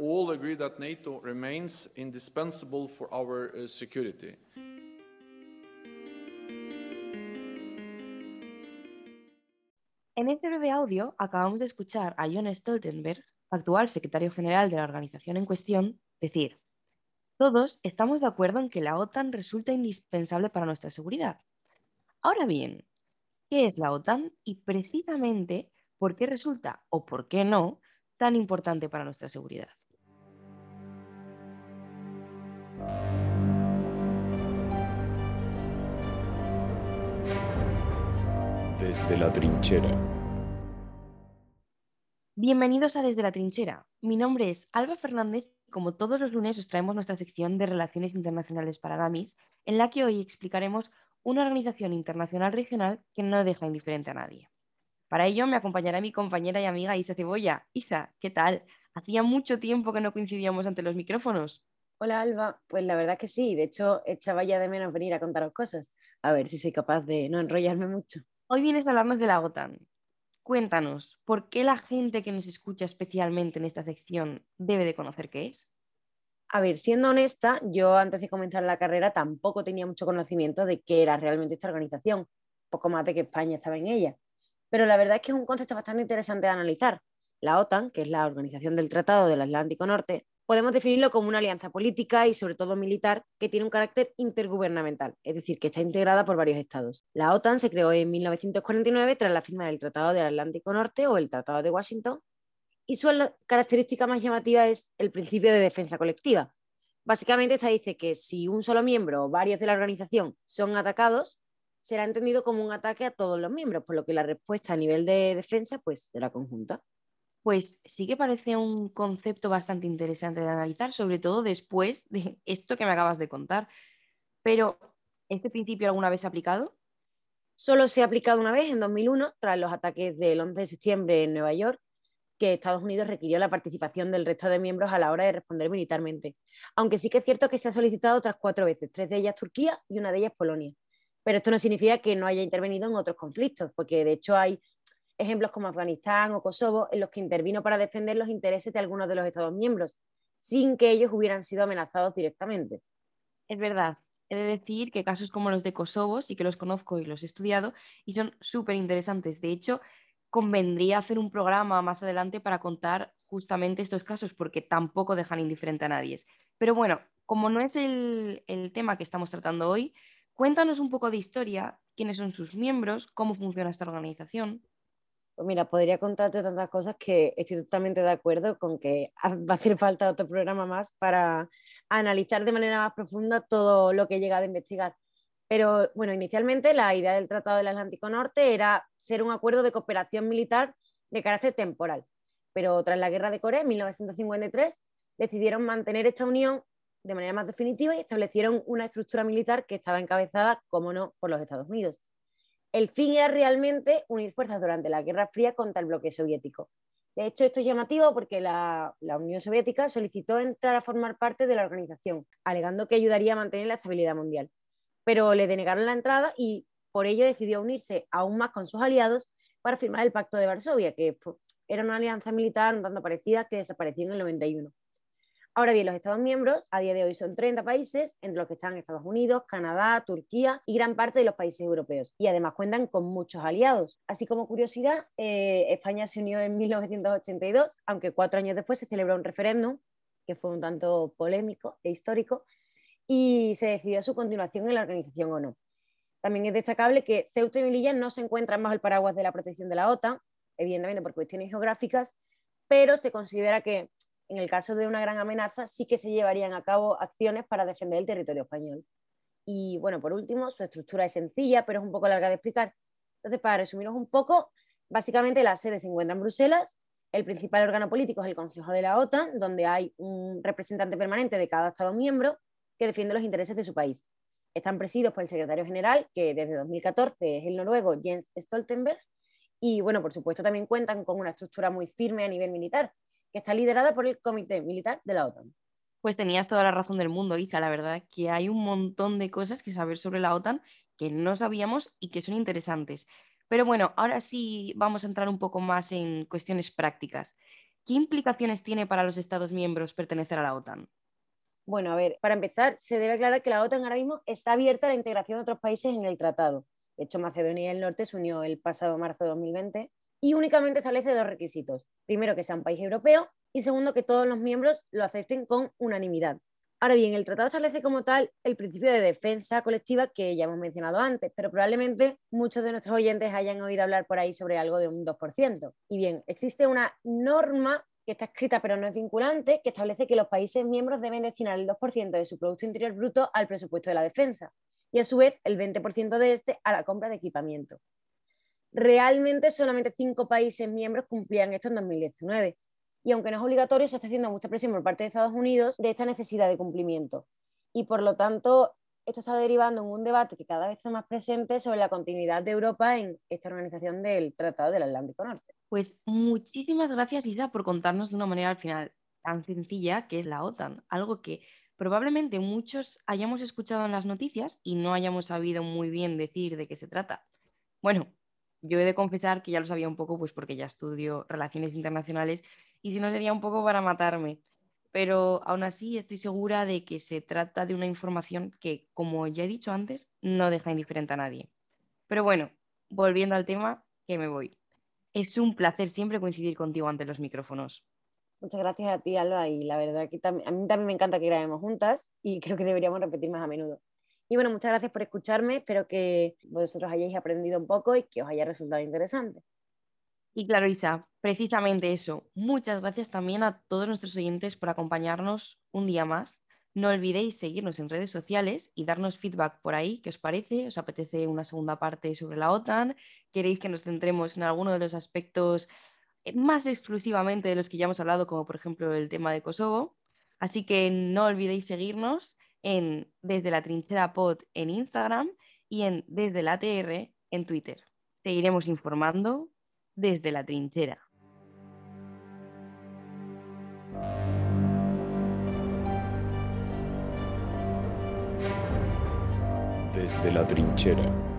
all agree that NATO remains indispensable for our uh. En este breve audio acabamos de escuchar a John Stoltenberg, actual secretario general de la organización en cuestión, decir, todos estamos de acuerdo en que la OTAN resulta indispensable para nuestra seguridad. Ahora bien, ¿qué es la OTAN y precisamente por qué resulta o por qué no tan importante para nuestra seguridad? Desde la trinchera. Bienvenidos a Desde la trinchera. Mi nombre es Alba Fernández y como todos los lunes os traemos nuestra sección de Relaciones Internacionales para DAMIS, en la que hoy explicaremos una organización internacional regional que no deja indiferente a nadie. Para ello me acompañará mi compañera y amiga Isa Cebolla. Isa, ¿qué tal? Hacía mucho tiempo que no coincidíamos ante los micrófonos. Hola Alba, pues la verdad que sí, de hecho echaba ya de menos venir a contaros cosas, a ver si soy capaz de no enrollarme mucho. Hoy vienes a hablarnos de la OTAN. Cuéntanos, ¿por qué la gente que nos escucha especialmente en esta sección debe de conocer qué es? A ver, siendo honesta, yo antes de comenzar la carrera tampoco tenía mucho conocimiento de qué era realmente esta organización, poco más de que España estaba en ella. Pero la verdad es que es un concepto bastante interesante de analizar. La OTAN, que es la Organización del Tratado del Atlántico Norte, podemos definirlo como una alianza política y sobre todo militar que tiene un carácter intergubernamental, es decir, que está integrada por varios estados. La OTAN se creó en 1949 tras la firma del Tratado del Atlántico Norte o el Tratado de Washington y su característica más llamativa es el principio de defensa colectiva. Básicamente esta dice que si un solo miembro o varios de la organización son atacados, será entendido como un ataque a todos los miembros, por lo que la respuesta a nivel de defensa pues será conjunta. Pues sí que parece un concepto bastante interesante de analizar, sobre todo después de esto que me acabas de contar. Pero, ¿este principio alguna vez aplicado? Solo se ha aplicado una vez, en 2001, tras los ataques del 11 de septiembre en Nueva York, que Estados Unidos requirió la participación del resto de miembros a la hora de responder militarmente. Aunque sí que es cierto que se ha solicitado otras cuatro veces, tres de ellas Turquía y una de ellas Polonia. Pero esto no significa que no haya intervenido en otros conflictos, porque de hecho hay ejemplos como Afganistán o Kosovo, en los que intervino para defender los intereses de algunos de los Estados miembros, sin que ellos hubieran sido amenazados directamente. Es verdad. He de decir que casos como los de Kosovo sí que los conozco y los he estudiado y son súper interesantes. De hecho, convendría hacer un programa más adelante para contar justamente estos casos porque tampoco dejan indiferente a nadie. Pero bueno, como no es el, el tema que estamos tratando hoy, cuéntanos un poco de historia, quiénes son sus miembros, cómo funciona esta organización. Pues mira, podría contarte tantas cosas que estoy totalmente de acuerdo con que va a hacer falta otro programa más para analizar de manera más profunda todo lo que he llegado a investigar. Pero bueno, inicialmente la idea del Tratado del Atlántico Norte era ser un acuerdo de cooperación militar de carácter temporal. Pero tras la Guerra de Corea en 1953 decidieron mantener esta unión de manera más definitiva y establecieron una estructura militar que estaba encabezada, como no, por los Estados Unidos. El fin era realmente unir fuerzas durante la Guerra Fría contra el bloque soviético. De hecho, esto es llamativo porque la, Unión Soviética solicitó entrar a formar parte de la organización, alegando que ayudaría a mantener la estabilidad mundial. Pero le denegaron la entrada y por ello decidió unirse aún más con sus aliados para firmar el Pacto de Varsovia, que era una alianza militar un tanto parecida que desapareció en el 91. Ahora bien, los Estados miembros a día de hoy son 30 países, entre los que están Estados Unidos, Canadá, Turquía y gran parte de los países europeos. Y además cuentan con muchos aliados. Así como curiosidad, eh, España se unió en 1982, aunque cuatro años después se celebró un referéndum, que fue un tanto polémico e histórico, y se decidió su continuación en la organización o no. También es destacable que Ceuta y Melilla no se encuentran bajo el paraguas de la protección de la OTAN, evidentemente por cuestiones geográficas, pero se considera que en el caso de una gran amenaza, sí que se llevarían a cabo acciones para defender el territorio español. Y bueno, por último, su estructura es sencilla, pero es un poco larga de explicar. Entonces, para resumiros un poco, básicamente la sede se encuentra en Bruselas, el principal órgano político es el Consejo de la OTAN, donde hay un representante permanente de cada Estado miembro que defiende los intereses de su país. Están presididos por el secretario general, que desde 2014 es el noruego Jens Stoltenberg, y bueno, por supuesto también cuentan con una estructura muy firme a nivel militar, que está liderada por el Comité Militar de la OTAN. Pues tenías toda la razón del mundo, Isa. La verdad que hay un montón de cosas que saber sobre la OTAN que no sabíamos y que son interesantes. Pero bueno, ahora sí vamos a entrar un poco más en cuestiones prácticas. ¿qué implicaciones tiene para los Estados miembros pertenecer a la OTAN? Bueno, a ver, para empezar, se debe aclarar que la OTAN ahora mismo está abierta a la integración de otros países en el tratado. De hecho, Macedonia del Norte se unió el pasado marzo de 2020 y únicamente establece dos requisitos. Primero, que sea un país europeo y segundo, que todos los miembros lo acepten con unanimidad. Ahora bien, el tratado establece como tal el principio de defensa colectiva que ya hemos mencionado antes, pero probablemente muchos de nuestros oyentes hayan oído hablar por ahí sobre algo de un 2%. Y bien, existe una norma que está escrita pero no es vinculante, que establece que los países miembros deben destinar el 2% de su Producto Interior Bruto al presupuesto de la defensa y a su vez el 20% de este a la compra de equipamiento. Realmente solamente cinco países miembros cumplían esto en 2019 y aunque no es obligatorio, se está haciendo mucha presión por parte de Estados Unidos de esta necesidad de cumplimiento. Y por lo tanto, esto está derivando en un debate que cada vez está más presente sobre la continuidad de Europa en esta organización del Tratado del Atlántico Norte. Pues muchísimas gracias, Isa, por contarnos de una manera al final tan sencilla que es la OTAN, algo que probablemente muchos hayamos escuchado en las noticias y no hayamos sabido muy bien decir de qué se trata. Bueno, yo he de confesar que ya lo sabía un poco, pues porque ya estudio relaciones internacionales y si no sería un poco para matarme. Pero aún así estoy segura de que se trata de una información que, como ya he dicho antes, no deja indiferente a nadie. Pero bueno, volviendo al tema, que me voy. Es un placer siempre coincidir contigo ante los micrófonos. Muchas gracias a ti, Alba, y la verdad que a mí también me encanta que grabemos juntas y creo que deberíamos repetir más a menudo. Y bueno, muchas gracias por escucharme, espero que vosotros hayáis aprendido un poco y que os haya resultado interesante. Y claro, Isa, precisamente eso. Muchas gracias también a todos nuestros oyentes por acompañarnos un día más. No olvidéis seguirnos en redes sociales y darnos feedback por ahí. ¿Qué os parece? ¿Os apetece una segunda parte sobre la OTAN? ¿Queréis que nos centremos en alguno de los aspectos eh, más exclusivamente de los que ya hemos hablado, como por ejemplo el tema de Kosovo? Así que no olvidéis seguirnos en Desde la Trinchera Pod en Instagram y en Desde la TR en Twitter. Seguiremos informando desde la trinchera. Desde la trinchera.